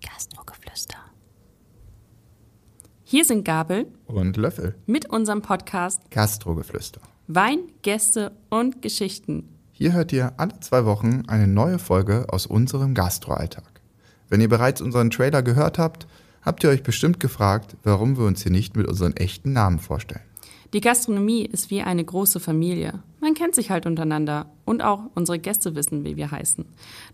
Gastrogeflüster. Hier sind Gabel Und Löffel. mit unserem Podcast Gastrogeflüster. Wein, Gäste und Geschichten. Hier hört ihr alle zwei Wochen eine neue Folge aus unserem Gastroalltag. Wenn ihr bereits unseren Trailer gehört habt, habt ihr euch bestimmt gefragt, warum wir uns hier nicht mit unseren echten Namen vorstellen. Die Gastronomie ist wie eine große Familie. Man kennt sich halt untereinander und auch unsere Gäste wissen, wie wir heißen.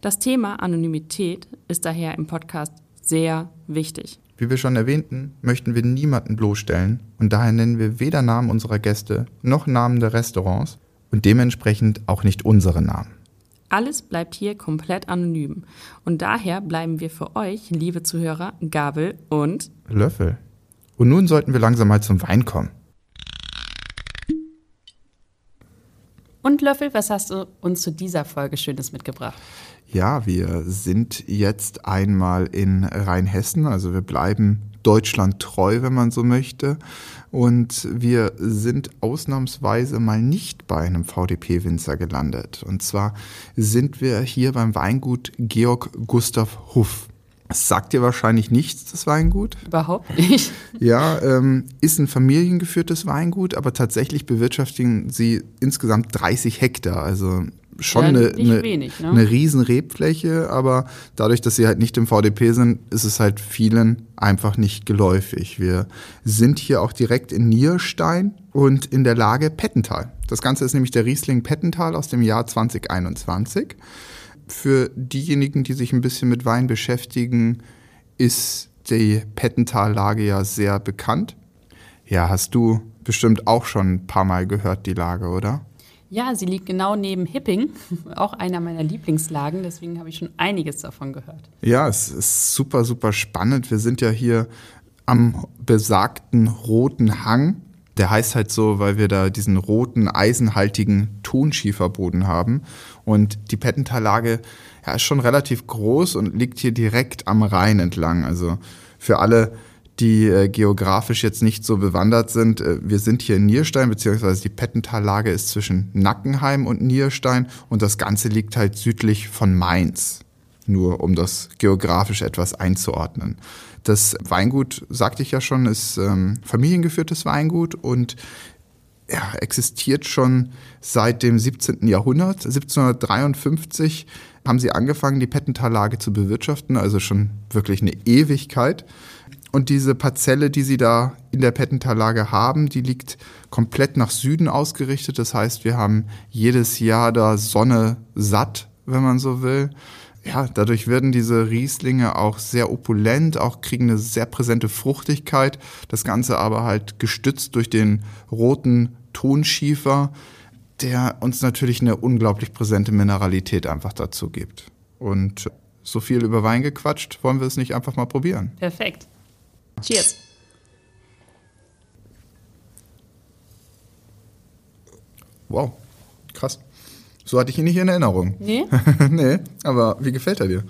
Das Thema Anonymität ist daher im Podcast sehr wichtig. Wie wir schon erwähnten, möchten wir niemanden bloßstellen und daher nennen wir weder Namen unserer Gäste noch Namen der Restaurants und dementsprechend auch nicht unsere Namen. Alles bleibt hier komplett anonym. Und daher bleiben wir für euch, liebe Zuhörer, Gabel und Löffel. Und nun sollten wir langsam mal zum Wein kommen. Und Löffel, was hast du uns zu dieser Folge Schönes mitgebracht? Ja, wir sind jetzt einmal in Rheinhessen, also wir bleiben Deutschland treu, wenn man so möchte. Und wir sind ausnahmsweise mal nicht bei einem VDP-Winzer gelandet. Und zwar sind wir hier beim Weingut Georg Gustav Huff. Das sagt dir wahrscheinlich nichts, das Weingut. Überhaupt nicht. Ja, ähm, ist ein familiengeführtes Weingut, aber tatsächlich bewirtschaften sie insgesamt 30 Hektar. Also schon Ja, eine, eine, wenig, ne? eine riesen Rebfläche, aber dadurch, dass sie halt nicht im VDP sind, ist es halt vielen einfach nicht geläufig. Wir sind hier auch direkt in Nierstein und in der Lage Pettental. Das Ganze ist nämlich der Riesling Pettental aus dem Jahr 2021. Für diejenigen, die sich ein bisschen mit Wein beschäftigen, ist die Pettental-Lage ja sehr bekannt. Ja, hast du bestimmt auch schon ein paar Mal gehört, die Lage, oder? Ja, sie liegt genau neben Hipping, auch einer meiner Lieblingslagen, deswegen habe ich schon einiges davon gehört. Ja, es ist super, super spannend. Wir sind ja hier am besagten roten Hang. Der heißt halt so, weil wir da diesen roten, eisenhaltigen Tonschieferboden haben. Und die Pettental-Lage ja, ist schon relativ groß und liegt hier direkt am Rhein entlang. Also für alle, die äh, geografisch jetzt nicht so bewandert sind, äh, wir sind hier in Nierstein, beziehungsweise die Pettental-Lage ist zwischen Nackenheim und Nierstein und das Ganze liegt halt südlich von Mainz nur um das geografisch etwas einzuordnen. Das Weingut, sagte ich ja schon, ist ähm, familiengeführtes Weingut und ja, existiert schon seit dem 17. Jahrhundert. 1753 haben sie angefangen, die Pettentallage zu bewirtschaften, also schon wirklich eine Ewigkeit. Und diese Parzelle, die sie da in der Pettentallage haben, die liegt komplett nach Süden ausgerichtet. Das heißt, wir haben jedes Jahr da Sonne satt, wenn man so will ja, dadurch werden diese Rieslinge auch sehr opulent, auch kriegen eine sehr präsente Fruchtigkeit. Das Ganze aber halt gestützt durch den roten Tonschiefer, der uns natürlich eine unglaublich präsente Mineralität einfach dazu gibt. Und so viel über Wein gequatscht, wollen wir es nicht einfach mal probieren? Perfekt. Cheers. Wow, krass. So hatte ich ihn nicht in Erinnerung. Nee? nee, aber wie gefällt er dir?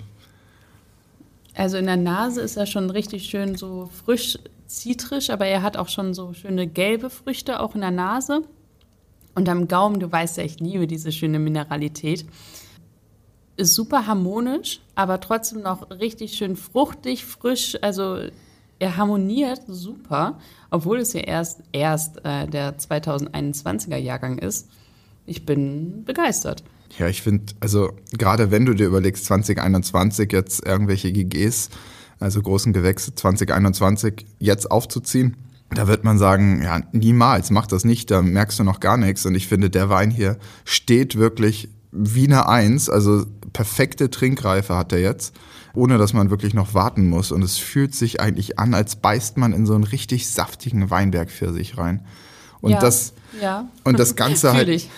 Also in der Nase ist er schon richtig schön so frisch zitrisch, aber er hat auch schon so schöne gelbe Früchte auch in der Nase. Und am Gaumen, du weißt ja, ich liebe diese schöne Mineralität. Ist super harmonisch, aber trotzdem noch richtig schön fruchtig, frisch. Also er harmoniert super, obwohl es ja erst, erst äh, der 2021er Jahrgang ist. Ich bin begeistert. Ja, ich finde, also gerade wenn du dir überlegst, 2021 jetzt irgendwelche GGs, also großen Gewächse 2021 jetzt aufzuziehen, da wird man sagen, ja, niemals, mach das nicht, da merkst du noch gar nichts. Und ich finde, der Wein hier steht wirklich wie eine Eins, also perfekte Trinkreife hat er jetzt, ohne dass man wirklich noch warten muss. Und es fühlt sich eigentlich an, als beißt man in so einen richtig saftigen Weinberg für sich rein. Und ja, das ja. und das Ganze halt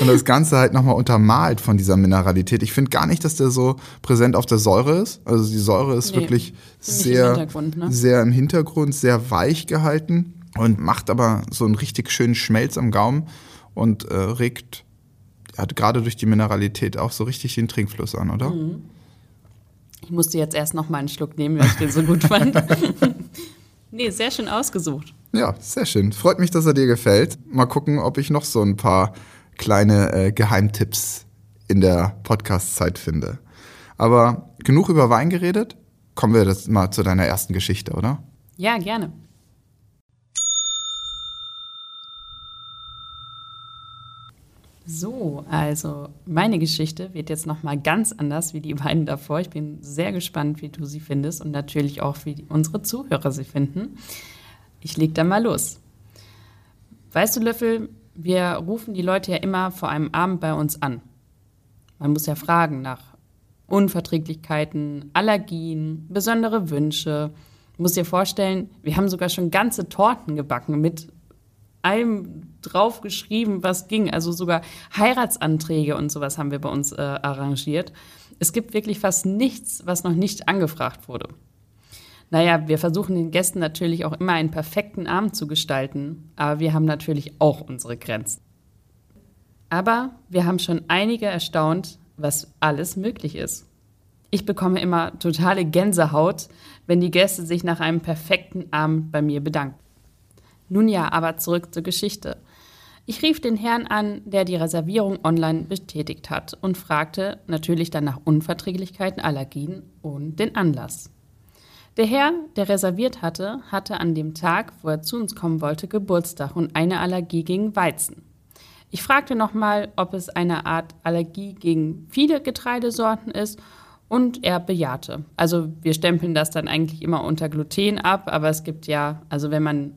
und das Ganze halt nochmal untermalt von dieser Mineralität. Ich finde gar nicht, dass der so präsent auf der Säure ist. Also die Säure ist Nee, wirklich im sehr, Hintergrund, ne? sehr im Hintergrund, sehr weich gehalten und macht aber so einen richtig schönen Schmelz am Gaumen und äh, regt ja, gerade durch die Mineralität auch so richtig den Trinkfluss an, oder? Mhm. Ich musste jetzt erst noch mal einen Schluck nehmen, weil ich den so gut fand. nee, sehr schön ausgesucht. Ja, sehr schön. Freut mich, dass er dir gefällt. Mal gucken, ob ich noch so ein paar kleine äh, Geheimtipps in der Podcast-Zeit finde. Aber genug über Wein geredet. Kommen wir das mal zu deiner ersten Geschichte, oder? Ja, gerne. So, also meine Geschichte wird jetzt noch mal ganz anders wie die beiden davor. Ich bin sehr gespannt, wie du sie findest und natürlich auch, wie unsere Zuhörer sie finden. Ich leg dann mal los. Weißt du, Löffel, wir rufen die Leute ja immer vor einem Abend bei uns an. Man muss ja fragen nach Unverträglichkeiten, Allergien, besondere Wünsche. Du musst dir vorstellen, wir haben sogar schon ganze Torten gebacken mit allem drauf geschrieben, was ging. Also sogar Heiratsanträge und sowas haben wir bei uns äh, arrangiert. Es gibt wirklich fast nichts, was noch nicht angefragt wurde. Naja, wir versuchen den Gästen natürlich auch immer einen perfekten Abend zu gestalten, aber wir haben natürlich auch unsere Grenzen. Aber wir haben schon einige erstaunt, was alles möglich ist. Ich bekomme immer totale Gänsehaut, wenn die Gäste sich nach einem perfekten Abend bei mir bedanken. Nun ja, aber zurück zur Geschichte. Ich rief den Herrn an, der die Reservierung online bestätigt hat und fragte natürlich dann nach Unverträglichkeiten, Allergien und den Anlass. Der Herr, der reserviert hatte, hatte an dem Tag, wo er zu uns kommen wollte, Geburtstag und eine Allergie gegen Weizen. Ich fragte nochmal, ob es eine Art Allergie gegen viele Getreidesorten ist und er bejahte. Also wir stempeln das dann eigentlich immer unter Gluten ab, aber es gibt ja, also wenn man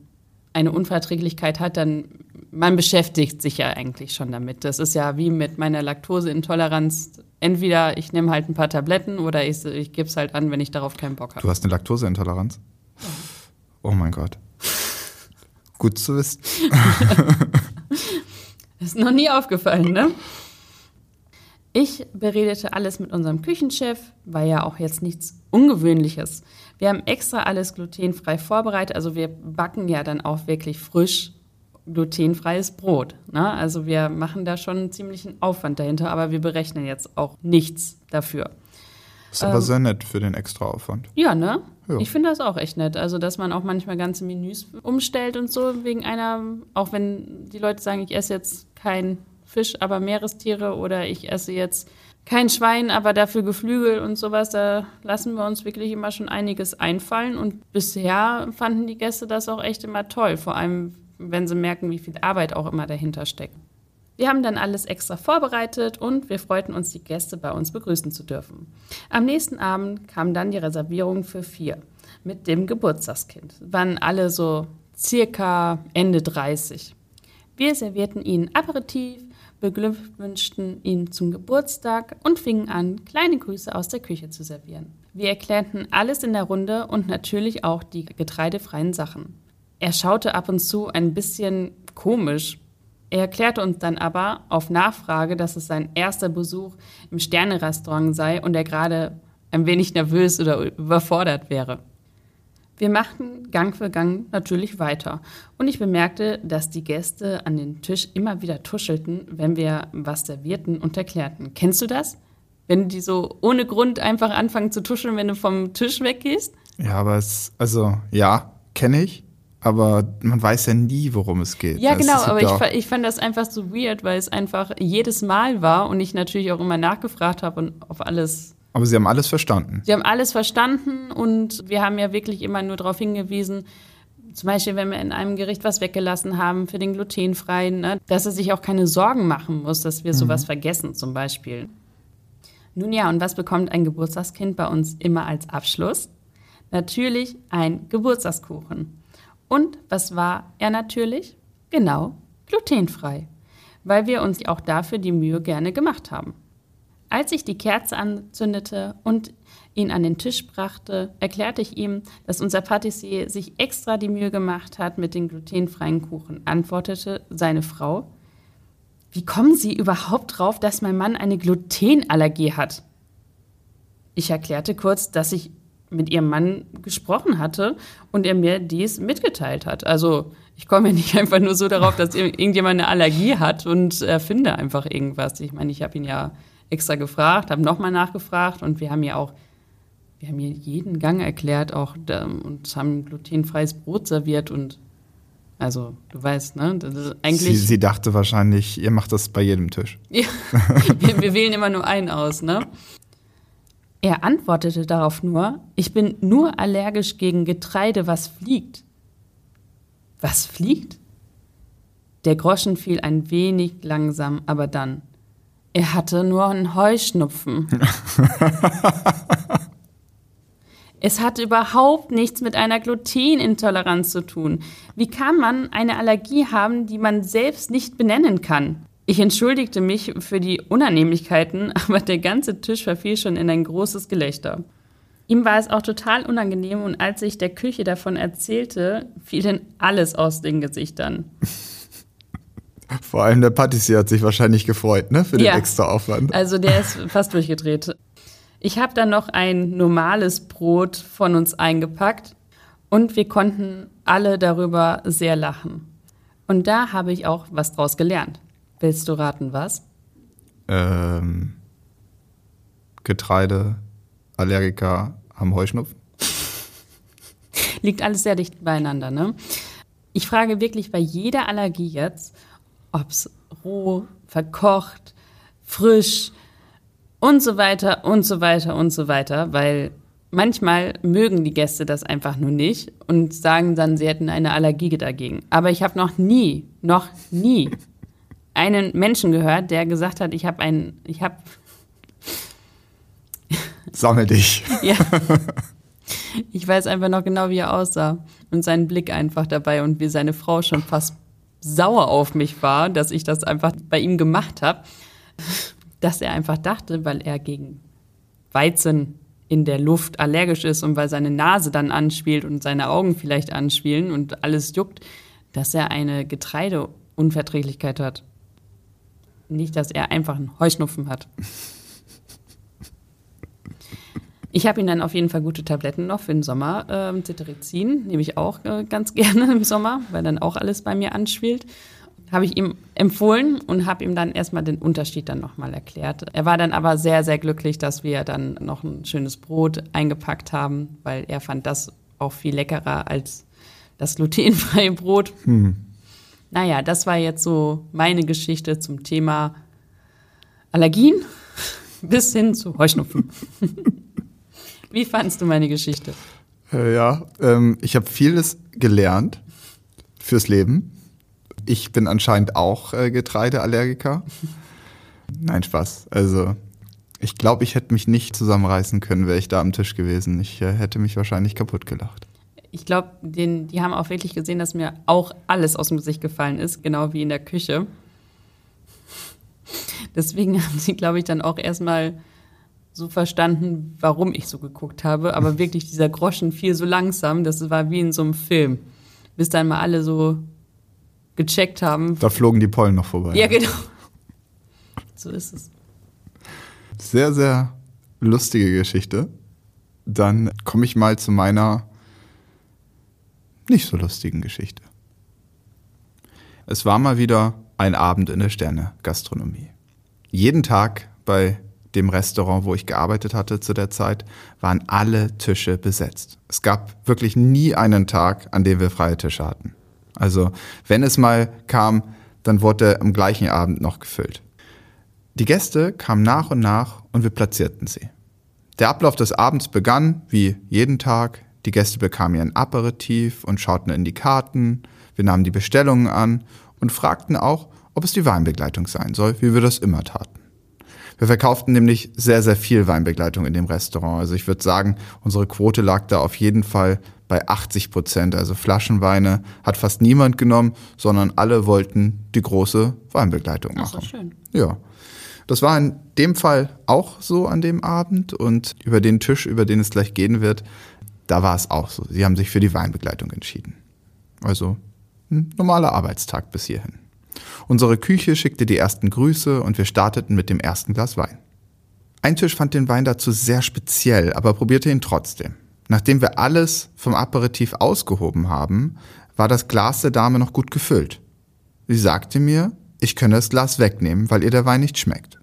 eine Unverträglichkeit hat, dann man beschäftigt sich ja eigentlich schon damit. Das ist ja wie mit meiner Laktoseintoleranz. Entweder ich nehme halt ein paar Tabletten oder ich, ich gebe es halt an, wenn ich darauf keinen Bock habe. Du hast eine Laktoseintoleranz? Oh mein Gott. Gut zu wissen. ist noch nie aufgefallen, ne? Ich beredete alles mit unserem Küchenchef, war ja auch jetzt nichts Ungewöhnliches. Wir haben extra alles glutenfrei vorbereitet, also wir backen ja dann auch wirklich frisch glutenfreies Brot. Ne? Also wir machen da schon einen ziemlichen Aufwand dahinter, aber wir berechnen jetzt auch nichts dafür. Ist aber ähm, sehr nett für den extra Aufwand. Ja, ne? Ja. Ich finde das auch echt nett. Also, dass man auch manchmal ganze Menüs umstellt und so wegen einer, auch wenn die Leute sagen, ich esse jetzt kein Fisch, aber Meerestiere oder ich esse jetzt kein Schwein, aber dafür Geflügel und sowas. Da lassen wir uns wirklich immer schon einiges einfallen. Und bisher fanden die Gäste das auch echt immer toll, vor allem wenn sie merken, wie viel Arbeit auch immer dahinter steckt. Wir haben dann alles extra vorbereitet und wir freuten uns, die Gäste bei uns begrüßen zu dürfen. Am nächsten Abend kam dann die Reservierung für vier mit dem Geburtstagskind. Waren alle so circa Ende 30. Wir servierten ihnen Aperitif, beglückwünschten ihn zum Geburtstag und fingen an, kleine Grüße aus der Küche zu servieren. Wir erklärten alles in der Runde und natürlich auch die getreidefreien Sachen. Er schaute ab und zu ein bisschen komisch. Er erklärte uns dann aber auf Nachfrage, dass es sein erster Besuch im Sternerestaurant sei und er gerade ein wenig nervös oder überfordert wäre. Wir machten Gang für Gang natürlich weiter und ich bemerkte, dass die Gäste an den Tisch immer wieder tuschelten, wenn wir was servierten und erklärten. Kennst du das? Wenn die so ohne Grund einfach anfangen zu tuscheln, wenn du vom Tisch weggehst? Ja, aber es, also ja, kenne ich, aber man weiß ja nie, worum es geht. Ja, genau, aber ich, ich fand das einfach so weird, weil es einfach jedes Mal war und ich natürlich auch immer nachgefragt habe und auf alles aber Sie haben alles verstanden. Sie haben alles verstanden und wir haben ja wirklich immer nur darauf hingewiesen, zum Beispiel, wenn wir in einem Gericht was weggelassen haben für den glutenfreien, ne, dass er sich auch keine Sorgen machen muss, dass wir mhm. sowas vergessen zum Beispiel. Nun ja, und was bekommt ein Geburtstagskind bei uns immer als Abschluss? Natürlich ein Geburtstagskuchen. Und was war er natürlich? Genau, glutenfrei, weil wir uns auch dafür die Mühe gerne gemacht haben. Als ich die Kerze anzündete und ihn an den Tisch brachte, erklärte ich ihm, dass unser Patissier sich extra die Mühe gemacht hat mit den glutenfreien Kuchen, antwortete seine Frau. Wie kommen Sie überhaupt drauf, dass mein Mann eine Glutenallergie hat? Ich erklärte kurz, dass ich mit ihrem Mann gesprochen hatte und er mir dies mitgeteilt hat. Also ich komme ja nicht einfach nur so darauf, dass irgendjemand eine Allergie hat und erfinde einfach irgendwas. Ich meine, ich habe ihn ja extra gefragt, habe nochmal nachgefragt und wir haben ja auch, wir haben hier jeden Gang erklärt auch und haben glutenfreies Brot serviert und Also, du weißt, ne? Das ist eigentlich. Sie, sie dachte wahrscheinlich, ihr macht das bei jedem Tisch. Ja, wir, wir wählen immer nur einen aus, ne? Er antwortete darauf nur, ich bin nur allergisch gegen Getreide, was fliegt. Was fliegt? Der Groschen fiel ein wenig langsam, aber dann. Er hatte nur einen Heuschnupfen. es hat überhaupt nichts mit einer Glutenintoleranz zu tun. Wie kann man eine Allergie haben, die man selbst nicht benennen kann? Ich entschuldigte mich für die Unannehmlichkeiten, aber der ganze Tisch verfiel schon in ein großes Gelächter. Ihm war es auch total unangenehm und als ich der Küche davon erzählte, fiel denn alles aus den Gesichtern. Vor allem der Patissier hat sich wahrscheinlich gefreut, ne, für den Ja. extra Aufwand. Also der ist fast durchgedreht. Ich habe dann noch ein normales Brot von uns eingepackt und wir konnten alle darüber sehr lachen. Und da habe ich auch was draus gelernt. Willst du raten, was? Ähm, Getreide, Allergiker haben Heuschnupfen. Liegt alles sehr dicht beieinander, ne? Ich frage wirklich bei jeder Allergie jetzt, ob's roh, verkocht, frisch und so weiter und so weiter und so weiter, weil manchmal mögen die Gäste das einfach nur nicht und sagen dann, sie hätten eine Allergie dagegen. Aber ich habe noch nie, noch nie einen Menschen gehört, der gesagt hat, ich habe einen, ich habe Sammel dich. Ja. Ich weiß einfach noch genau, wie er aussah. Und seinen Blick einfach dabei und wie seine Frau schon fast sauer auf mich war, dass ich das einfach bei ihm gemacht habe. Dass er einfach dachte, weil er gegen Weizen in der Luft allergisch ist und weil seine Nase dann anspielt und seine Augen vielleicht anspielen und alles juckt, dass er eine Getreideunverträglichkeit hat. Nicht, dass er einfach einen Heuschnupfen hat. Ich habe ihm dann auf jeden Fall gute Tabletten noch für den Sommer. Ähm, Cetirizin nehme ich auch äh, ganz gerne im Sommer, weil dann auch alles bei mir anspielt. Habe ich ihm empfohlen und habe ihm dann erstmal den Unterschied dann nochmal erklärt. Er war dann aber sehr, sehr glücklich, dass wir dann noch ein schönes Brot eingepackt haben, weil er fand das auch viel leckerer als das glutenfreie Brot. Naja, das war jetzt so meine Geschichte zum Thema Allergien bis hin zu Heuschnupfen. Wie fandst du meine Geschichte? Äh, ja, ähm, ich habe vieles gelernt fürs Leben. Ich bin anscheinend auch äh, Getreideallergiker. Nein, Spaß. Also, ich glaube, ich hätte mich nicht zusammenreißen können, wäre ich da am Tisch gewesen. Ich äh, hätte mich wahrscheinlich kaputt gelacht. Ich glaube, die haben auch wirklich gesehen, dass mir auch alles aus dem Gesicht gefallen ist, genau wie in der Küche. Deswegen haben sie, glaube ich, dann auch erstmal so verstanden, warum ich so geguckt habe. Aber wirklich, dieser Groschen fiel so langsam, das war wie in so einem Film. Bis dann mal alle so gecheckt haben. Da flogen die Pollen noch vorbei. Ja, genau. So ist es. Sehr, sehr lustige Geschichte. Dann komme ich mal zu meiner nicht so lustigen Geschichte. Es war mal wieder ein Abend in der Sterne-Gastronomie. Jeden Tag bei dem Restaurant, wo ich gearbeitet hatte zu der Zeit, waren alle Tische besetzt. Es gab wirklich nie einen Tag, an dem wir freie Tische hatten. Also wenn es mal kam, dann wurde am gleichen Abend noch gefüllt. Die Gäste kamen nach und nach und wir platzierten sie. Der Ablauf des Abends begann wie jeden Tag. Die Gäste bekamen ihren Aperitif und schauten in die Karten. Wir nahmen die Bestellungen an und fragten auch, ob es die Weinbegleitung sein soll, wie wir das immer taten. Wir verkauften nämlich sehr, sehr viel Weinbegleitung in dem Restaurant. Also ich würde sagen, unsere Quote lag da auf jeden Fall bei 80 Prozent. Also Flaschenweine hat fast niemand genommen, sondern alle wollten die große Weinbegleitung Ach so, machen. schön. Ja. Das war in dem Fall auch so an dem Abend und über den Tisch, über den es gleich gehen wird, da war es auch so. Sie haben sich für die Weinbegleitung entschieden. Also ein normaler Arbeitstag bis hierhin. Unsere Küche schickte die ersten Grüße und wir starteten mit dem ersten Glas Wein. Ein Tisch fand den Wein dazu sehr speziell, aber probierte ihn trotzdem. Nachdem wir alles vom Aperitif ausgehoben haben, war das Glas der Dame noch gut gefüllt. Sie sagte mir, ich könne das Glas wegnehmen, weil ihr der Wein nicht schmeckt.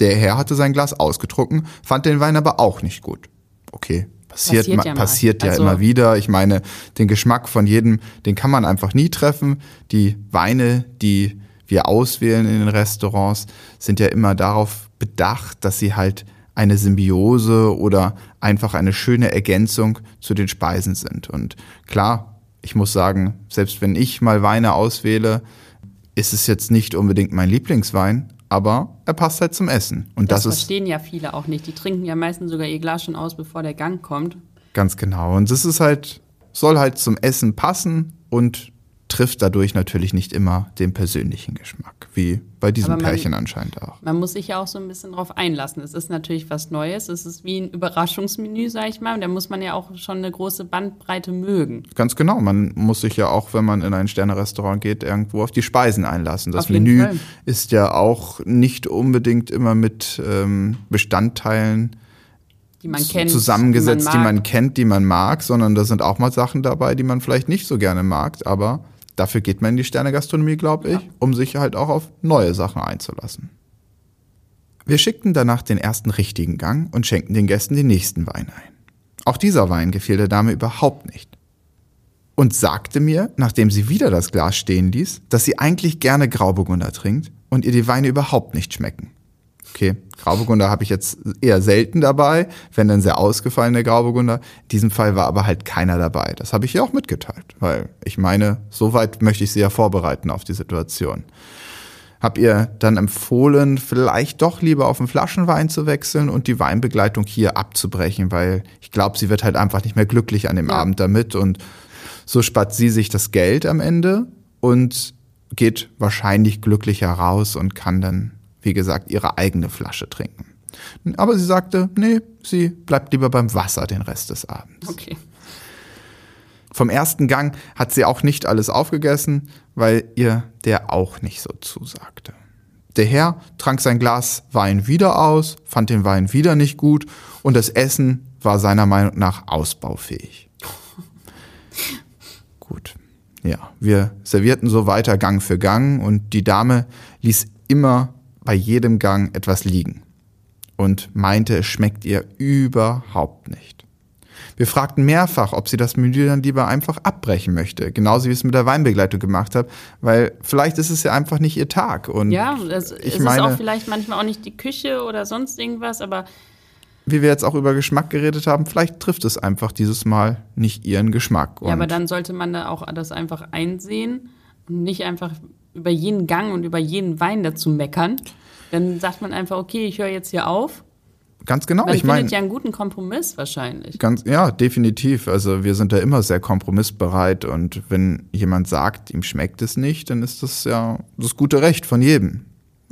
Der Herr hatte sein Glas ausgetrunken, fand den Wein aber auch nicht gut. Okay, Passiert, Passiert ja passiert ja Also- immer wieder. Ich meine, den Geschmack von jedem, den kann man einfach nie treffen. Die Weine, die wir auswählen in den Restaurants, sind ja immer darauf bedacht, dass sie halt eine Symbiose oder einfach eine schöne Ergänzung zu den Speisen sind. Und klar, ich muss sagen, selbst wenn ich mal Weine auswähle, ist es jetzt nicht unbedingt mein Lieblingswein, aber er passt halt zum Essen. Und Das, das, verstehen ja viele auch nicht. Die trinken ja meistens sogar ihr Glas schon aus, bevor der Gang kommt. Ganz genau. Und das ist halt, soll halt zum Essen passen und trifft dadurch natürlich nicht immer den persönlichen Geschmack, wie bei diesem man- Pärchen anscheinend auch. Man muss sich ja auch so ein bisschen drauf einlassen. Es ist natürlich was Neues. Es ist wie ein Überraschungsmenü, sag ich mal. Und da muss man ja auch schon eine große Bandbreite mögen. Ganz genau. Man muss sich ja auch, wenn man in ein Sterne-Restaurant geht, irgendwo auf die Speisen einlassen. Das Menü Fall. ist ja auch nicht unbedingt immer mit ähm, Bestandteilen Die man kennt. zusammengesetzt, die man, mag. kennt, die man mag, sondern da sind auch mal Sachen dabei, die man vielleicht nicht so gerne mag, aber dafür geht man in die Sterne-Gastronomie, glaube ich, um sich halt auch auf neue Sachen einzulassen. Wir schickten danach den ersten richtigen Gang und schenkten den Gästen den nächsten Wein ein. Auch dieser Wein gefiel der Dame überhaupt nicht. Und sagte mir, nachdem sie wieder das Glas stehen ließ, dass sie eigentlich gerne Grauburgunder trinkt und ihr die Weine überhaupt nicht schmecken. Okay, Grauburgunder habe ich jetzt eher selten dabei, wenn dann sehr ausgefallene Grauburgunder. In diesem Fall war aber halt keiner dabei. Das habe ich ihr auch mitgeteilt, weil ich meine, soweit möchte ich sie ja vorbereiten auf die Situation. Hab ihr dann empfohlen, vielleicht doch lieber auf den Flaschenwein zu wechseln und die Weinbegleitung hier abzubrechen, weil ich glaube, sie wird halt einfach nicht mehr glücklich an dem Ja. Abend damit und so spart sie sich das Geld am Ende und geht wahrscheinlich glücklicher raus und kann dann, wie gesagt, ihre eigene Flasche trinken. Aber sie sagte, nee, sie bleibt lieber beim Wasser den Rest des Abends. Okay. Vom ersten Gang hat sie auch nicht alles aufgegessen, weil ihr der auch nicht so zusagte. Der Herr trank sein Glas Wein wieder aus, fand den Wein wieder nicht gut und das Essen war seiner Meinung nach ausbaufähig. Gut. Ja, wir servierten so weiter Gang für Gang und die Dame ließ immer bei jedem Gang etwas liegen und meinte, es schmeckt ihr überhaupt nicht. Wir fragten mehrfach, ob sie das Menü dann lieber einfach abbrechen möchte, genauso wie ich es mit der Weinbegleitung gemacht habe, weil vielleicht ist es ja einfach nicht ihr Tag. Und Ja, es, ich es meine, ist auch vielleicht manchmal auch nicht die Küche oder sonst irgendwas, aber wie wir jetzt auch über Geschmack geredet haben, vielleicht trifft es einfach dieses Mal nicht ihren Geschmack. Ja, aber Und dann sollte man da auch das einfach einsehen und nicht einfach über jeden Gang und über jeden Wein dazu meckern. Dann sagt man einfach, okay, ich höre jetzt hier auf. ganz genau, Man ich meine, findet ja einen guten Kompromiss wahrscheinlich. Ganz, ja, definitiv. Also wir sind da immer sehr kompromissbereit und wenn jemand sagt, ihm schmeckt es nicht, dann ist das ja das gute Recht von jedem.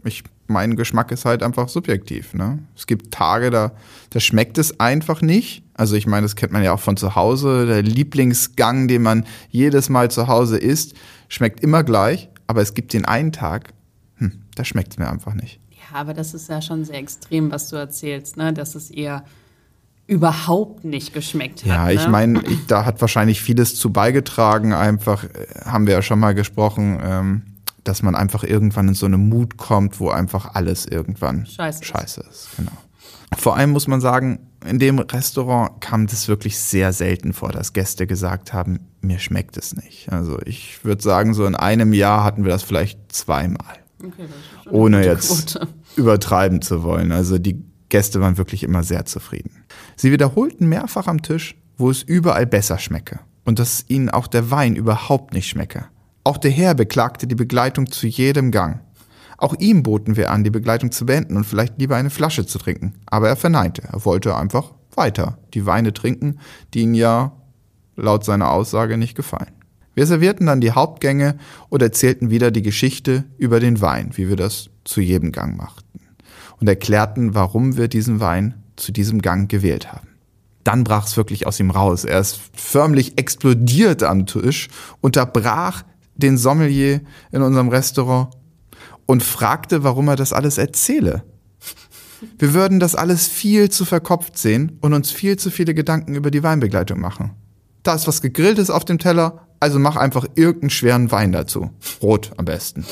Ich, mein Geschmack ist halt einfach subjektiv. Ne? Es gibt Tage, da, da schmeckt es einfach nicht. Also ich meine, das kennt man ja auch von zu Hause. Der Lieblingsgang, den man jedes Mal zu Hause isst, schmeckt immer gleich. Aber es gibt den einen Tag, hm, da schmeckt es mir einfach nicht. Ja, aber das ist ja schon sehr extrem, was du erzählst, ne? dass es eher überhaupt nicht geschmeckt Ja, hat. ich ne? meine, ich- da hat wahrscheinlich vieles zu beigetragen. Einfach äh, haben wir ja schon mal gesprochen, ähm, dass man einfach irgendwann in so eine Mut kommt, wo einfach alles irgendwann Scheiße ist. scheiße ist. Genau. Vor allem muss man sagen, in dem Restaurant kam das wirklich sehr selten vor, dass Gäste gesagt haben, mir schmeckt es nicht. Also ich würde sagen, so in einem Jahr hatten wir das vielleicht zweimal Okay, das ohne jetzt Quote. übertreiben zu wollen. Also die Gäste waren wirklich immer sehr zufrieden. Sie wiederholten mehrfach am Tisch, wo es überall besser schmecke und dass ihnen auch der Wein überhaupt nicht schmecke. Auch der Herr beklagte die Begleitung zu jedem Gang. Auch ihm boten wir an, die Begleitung zu beenden und vielleicht lieber eine Flasche zu trinken. Aber er verneinte. Er wollte einfach weiter die Weine trinken, die ihn ja laut seiner Aussage nicht gefallen. Wir servierten dann die Hauptgänge und erzählten wieder die Geschichte über den Wein, wie wir das zu jedem Gang machten. Und erklärten, warum wir diesen Wein zu diesem Gang gewählt haben. Dann brach es wirklich aus ihm raus. Er ist förmlich explodiert am Tisch, unterbrach den Sommelier in unserem Restaurant und fragte, warum er das alles erzähle. Wir würden das alles viel zu verkopft sehen und uns viel zu viele Gedanken über die Weinbegleitung machen. Da ist was Gegrilltes auf dem Teller, also mach einfach irgendeinen schweren Wein dazu. Rot am besten.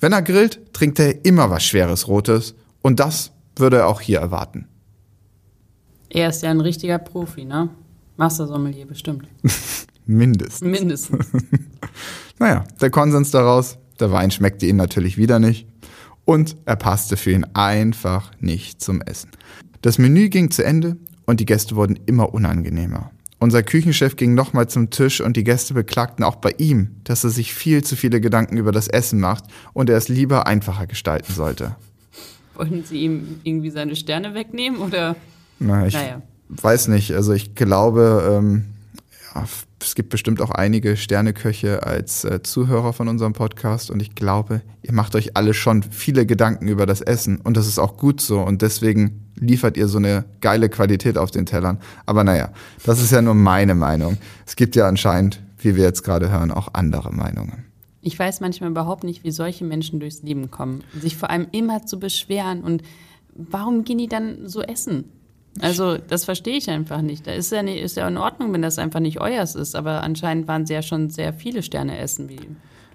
Wenn er grillt, trinkt er immer was schweres Rotes und das würde er auch hier erwarten. Er ist ja ein richtiger Profi, ne? Master-Sommelier bestimmt. Mindestens. Mindestens. Naja, der Konsens daraus, der Wein schmeckte ihm natürlich wieder nicht und er passte für ihn einfach nicht zum Essen. Das Menü ging zu Ende und die Gäste wurden immer unangenehmer. Unser Küchenchef ging nochmal zum Tisch und die Gäste beklagten auch bei ihm, dass er sich viel zu viele Gedanken über das Essen macht und er es lieber einfacher gestalten sollte. Wollten Sie ihm irgendwie seine Sterne wegnehmen oder? Na, ich Naja. weiß nicht. Also ich glaube, ähm, ja, es gibt bestimmt auch einige Sterneköche als äh, Zuhörer von unserem Podcast und ich glaube, ihr macht euch alle schon viele Gedanken über das Essen und das ist auch gut so und deswegen liefert ihr so eine geile Qualität auf den Tellern. Aber naja, das ist ja nur meine Meinung. Es gibt ja anscheinend, wie wir jetzt gerade hören, auch andere Meinungen. Ich weiß manchmal überhaupt nicht, wie solche Menschen durchs Leben kommen. Sich vor allem immer zu beschweren und warum gehen die dann so essen? Also, das verstehe ich einfach nicht. Da ist ja, nicht, ist ja in Ordnung, wenn das einfach nicht euers ist, aber anscheinend waren sie ja schon sehr viele Sterne essen, wie du.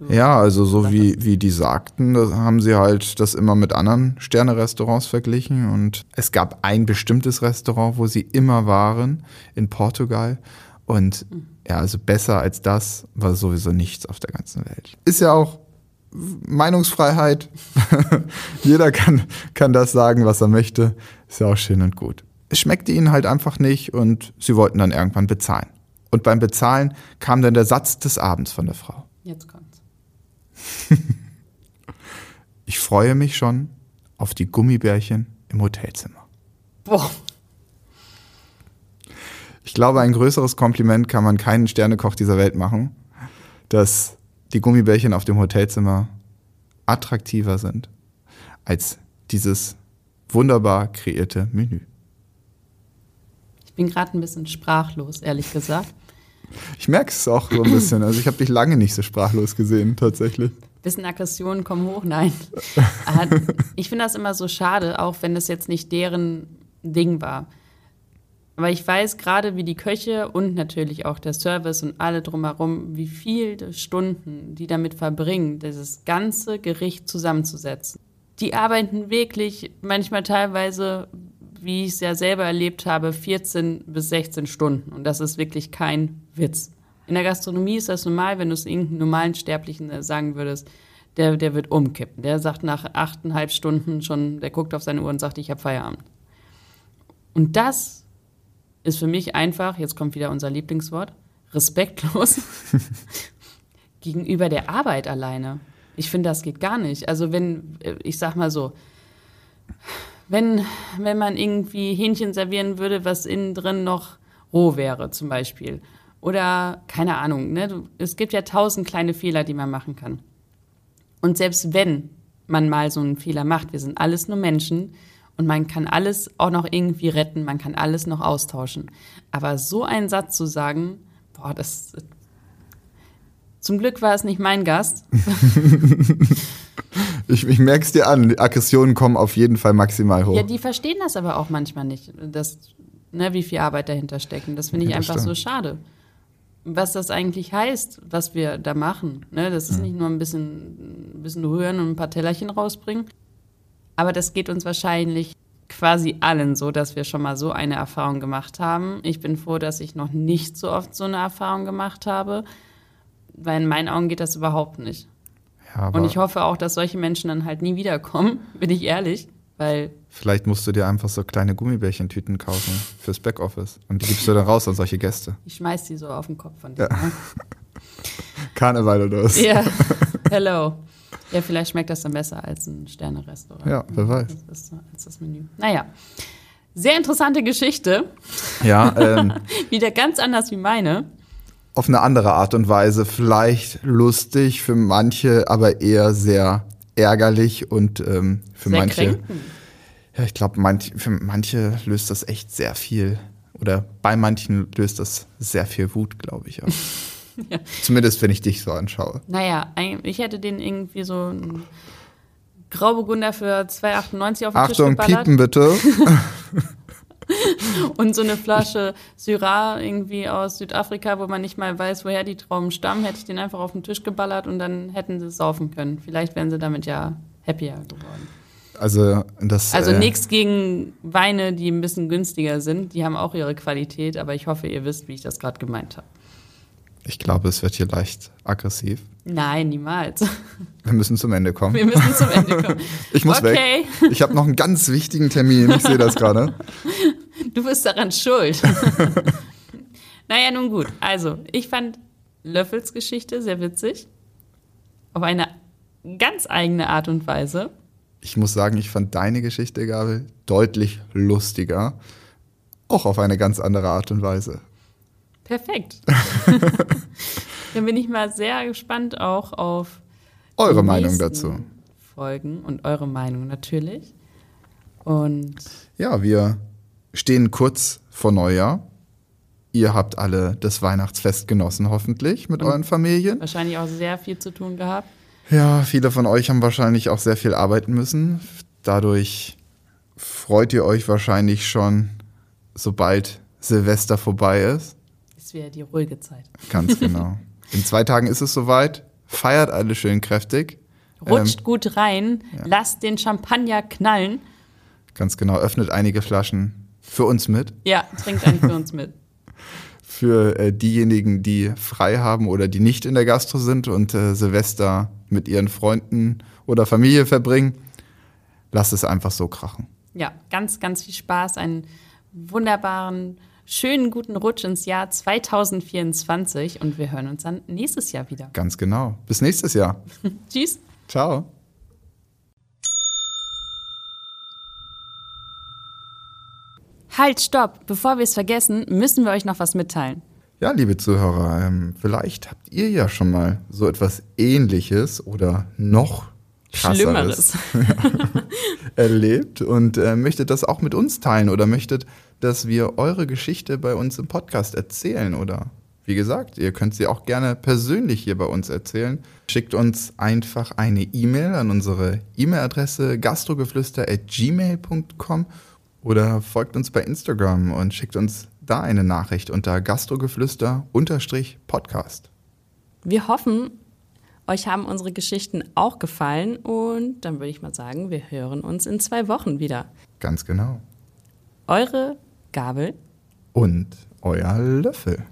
Ja, also so wie, wie die sagten, haben sie halt das immer mit anderen Sterne-Restaurants verglichen. Und es gab ein bestimmtes Restaurant, wo sie immer waren, in Portugal. Und ja, also besser als das war sowieso nichts auf der ganzen Welt. Ist ja auch Meinungsfreiheit. Jeder kann, kann das sagen, was er möchte. Ist ja auch schön und gut. Es schmeckte ihnen halt einfach nicht und sie wollten dann irgendwann bezahlen. Und beim Bezahlen kam dann der Satz des Abends von der Frau. Jetzt kommt's. Ich freue mich schon auf die Gummibärchen im Hotelzimmer. Boah, Ich glaube, ein größeres Kompliment kann man keinen Sternekoch dieser Welt machen, dass die Gummibärchen auf dem Hotelzimmer attraktiver sind als dieses wunderbar kreierte Menü. Ich bin gerade ein bisschen sprachlos, ehrlich gesagt. Ich merke es auch so ein bisschen. Also ich habe dich lange nicht so sprachlos gesehen, tatsächlich. Bisschen Aggressionen kommen hoch, nein. Ich finde das immer so schade, auch wenn das jetzt nicht deren Ding war. Aber ich weiß gerade, wie die Köche und natürlich auch der Service und alle drumherum, wie viele Stunden die damit verbringen, dieses ganze Gericht zusammenzusetzen. Die arbeiten wirklich manchmal teilweise, wie ich es ja selber erlebt habe, 14 bis 16 Stunden. Und das ist wirklich kein Witz. In der Gastronomie ist das normal, wenn du es irgendeinem normalen Sterblichen äh, sagen würdest, der, der wird umkippen. Der sagt nach achteinhalb Stunden schon, der guckt auf seine Uhr und sagt, ich habe Feierabend. Und das ist für mich einfach, jetzt kommt wieder unser Lieblingswort, respektlos gegenüber der Arbeit alleine. Ich finde, das geht gar nicht. Also wenn, äh, ich sag mal so, wenn, wenn man irgendwie Hähnchen servieren würde, was innen drin noch roh wäre, zum Beispiel. Oder, keine Ahnung, ne? es gibt ja tausend kleine Fehler, die man machen kann. Und selbst wenn man mal so einen Fehler macht, wir sind alles nur Menschen und man kann alles auch noch irgendwie retten, man kann alles noch austauschen. Aber so einen Satz zu sagen, boah, das. Zum Glück war es nicht mein Gast. Ich, ich merke es dir an, die Aggressionen kommen auf jeden Fall maximal hoch. Ja, die verstehen das aber auch manchmal nicht, dass, ne, wie viel Arbeit dahinter steckt. Und das finde ich Ja, das einfach so stimmt. schade. Was das eigentlich heißt, was wir da machen. Ne? Das ist nicht nur ein bisschen, ein bisschen rühren und ein paar Tellerchen rausbringen. Aber das geht uns wahrscheinlich quasi allen so, dass wir schon mal so eine Erfahrung gemacht haben. Ich bin froh, dass ich noch nicht so oft so eine Erfahrung gemacht habe, weil in meinen Augen geht das überhaupt nicht. Ja, Und ich hoffe auch, dass solche Menschen dann halt nie wiederkommen, bin ich ehrlich, weil vielleicht musst du dir einfach so kleine Gummibärchentüten kaufen fürs Backoffice. Und die gibst du dann raus an solche Gäste. ich schmeiß die so auf den Kopf von dir. Ja. Karneval oder was? Ja, hello. Ja, vielleicht schmeckt das dann besser als ein Sterne-Restaurant. Ja, wer weiß. Das ist, als das Menü. Naja, sehr interessante Geschichte. Ja, ähm, Wieder ganz anders wie meine. Auf eine andere Art und Weise. Vielleicht lustig für manche, aber eher sehr ärgerlich und ähm, für Sehr manche. kränkend. Ja, ich glaube, manch, für manche löst das echt sehr viel. Oder bei manchen löst das sehr viel Wut, glaube ich. Ja. Zumindest, wenn ich dich so anschaue. Naja, ein- ich hätte den irgendwie so einen Grauburgunder für 2,98 auf den Achtung, Tisch geballert. piepen bitte. Und so eine Flasche Syrah irgendwie aus Südafrika, wo man nicht mal weiß, woher die Trauben stammen, hätte ich den einfach auf den Tisch geballert und dann hätten sie es saufen können. Vielleicht wären sie damit ja happier geworden. Also, das, Also äh, nichts gegen Weine, die ein bisschen günstiger sind. Die haben auch ihre Qualität, aber ich hoffe, ihr wisst, wie ich das gerade gemeint habe. Ich glaube, es wird hier leicht aggressiv. Nein, niemals. Wir müssen zum Ende kommen. Wir müssen zum Ende kommen. Ich muss okay. weg. Ich habe noch einen ganz wichtigen Termin. Ich sehe das gerade. Du bist daran schuld. naja, nun gut. Also, ich fand Löffels Geschichte sehr witzig. Auf eine ganz eigene Art und Weise. Ich muss sagen, ich fand deine Geschichte, Gabel, deutlich lustiger. Auch auf eine ganz andere Art und Weise. Perfekt. Dann bin ich mal sehr gespannt auch auf Eure die Meinung dazu. Folgen und eure Meinung natürlich. Und Ja, wir stehen kurz vor Neujahr. Ihr habt alle das Weihnachtsfest genossen, hoffentlich, mit euren Familien. wahrscheinlich auch sehr viel zu tun gehabt. Ja, viele von euch haben wahrscheinlich auch sehr viel arbeiten müssen. Dadurch freut ihr euch wahrscheinlich schon, sobald Silvester vorbei ist. Ist wieder die ruhige Zeit. Ganz genau. In zwei Tagen ist es soweit. Feiert alle schön kräftig. Rutscht Ähm, gut rein, lasst den Champagner knallen. Ganz genau. Öffnet einige Flaschen für uns mit. Ja, trinkt einen für uns mit. Für äh, diejenigen, die frei haben oder die nicht in der Gastro sind und äh, Silvester mit ihren Freunden oder Familie verbringen. Lasst es einfach so krachen. Ja, ganz, ganz viel Spaß, einen wunderbaren, schönen, guten Rutsch ins Jahr 2024 und wir hören uns dann nächstes Jahr wieder. Ganz genau. Bis nächstes Jahr. Tschüss. Ciao. Halt, stopp! Bevor wir es vergessen, müssen wir euch noch was mitteilen. Ja, liebe Zuhörer, ähm, vielleicht habt ihr ja schon mal so etwas Ähnliches oder noch Schlimmeres. erlebt und äh, möchtet das auch mit uns teilen oder möchtet, dass wir eure Geschichte bei uns im Podcast erzählen oder wie gesagt, ihr könnt sie auch gerne persönlich hier bei uns erzählen. Schickt uns einfach eine E-Mail an unsere E-Mail-Adresse gastrogeflüster@gmail.com oder folgt uns bei Instagram und schickt uns da eine Nachricht unter gastrogeflüster-podcast. Wir hoffen, euch haben unsere Geschichten auch gefallen und dann würde ich mal sagen, wir hören uns in zwei Wochen wieder. Ganz genau. Eure Gabel. Und euer Löffel.